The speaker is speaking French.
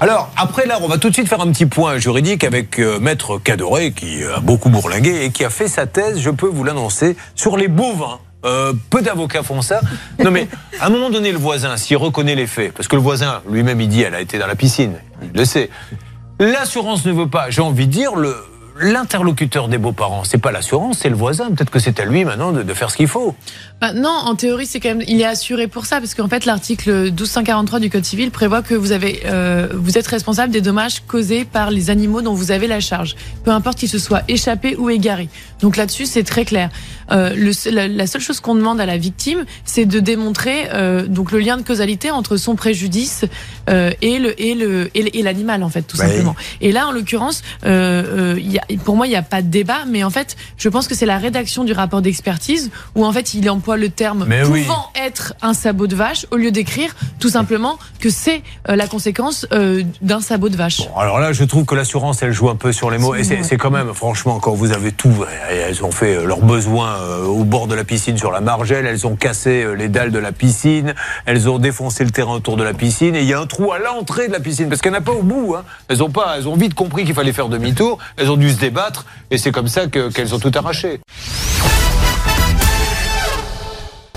Alors, après là, on va tout de suite faire un petit point juridique avec euh, Maître Cadoré, qui a beaucoup bourlingué et qui a fait sa thèse, je peux vous l'annoncer, sur les bovins. Euh, peu d'avocats font ça. Non mais, à un moment donné, le voisin, s'il reconnaît les faits, parce que le voisin lui-même, il dit, elle a été dans la piscine, il le sait. L'assurance ne veut pas, j'ai envie de dire, le, l'interlocuteur des beaux-parents, c'est pas l'assurance, c'est le voisin. Peut-être que c'est à lui maintenant de, faire ce qu'il faut. Bah, non, en théorie, c'est quand même, il est assuré pour ça, parce qu'en fait, l'article 1243 du Code civil prévoit que vous avez, euh, vous êtes responsable des dommages causés par les animaux dont vous avez la charge, peu importe qu'ils se soient échappés ou égarés. Donc là-dessus, c'est très clair. Euh, le, la, seule chose qu'on demande à la victime, c'est de démontrer euh, donc le lien de causalité entre son préjudice euh, et le et le et l'animal en fait, tout bah simplement. Et là, en l'occurrence, euh, il y a pour moi, il n'y a pas de débat, mais en fait, je pense que c'est la rédaction du rapport d'expertise où en fait, il emploie le terme pouvant être un sabot de vache au lieu d'écrire tout simplement que c'est euh, la conséquence euh, d'un sabot de vache. alors là, je trouve que l'assurance, elle joue un peu sur les mots. Et c'est quand même, franchement, quand vous avez tout, elles ont fait euh, leurs besoins au bord de la piscine sur la margelle, elles ont cassé les dalles de la piscine, elles ont défoncé le terrain autour de la piscine, et il y a un trou à l'entrée de la piscine, parce qu'elles n'ont pas au bout. Hein. Elles ont pas, elles ont vite compris qu'il fallait faire demi-tour, elles ont dû se débattre et c'est comme ça qu'elles ont tout arraché.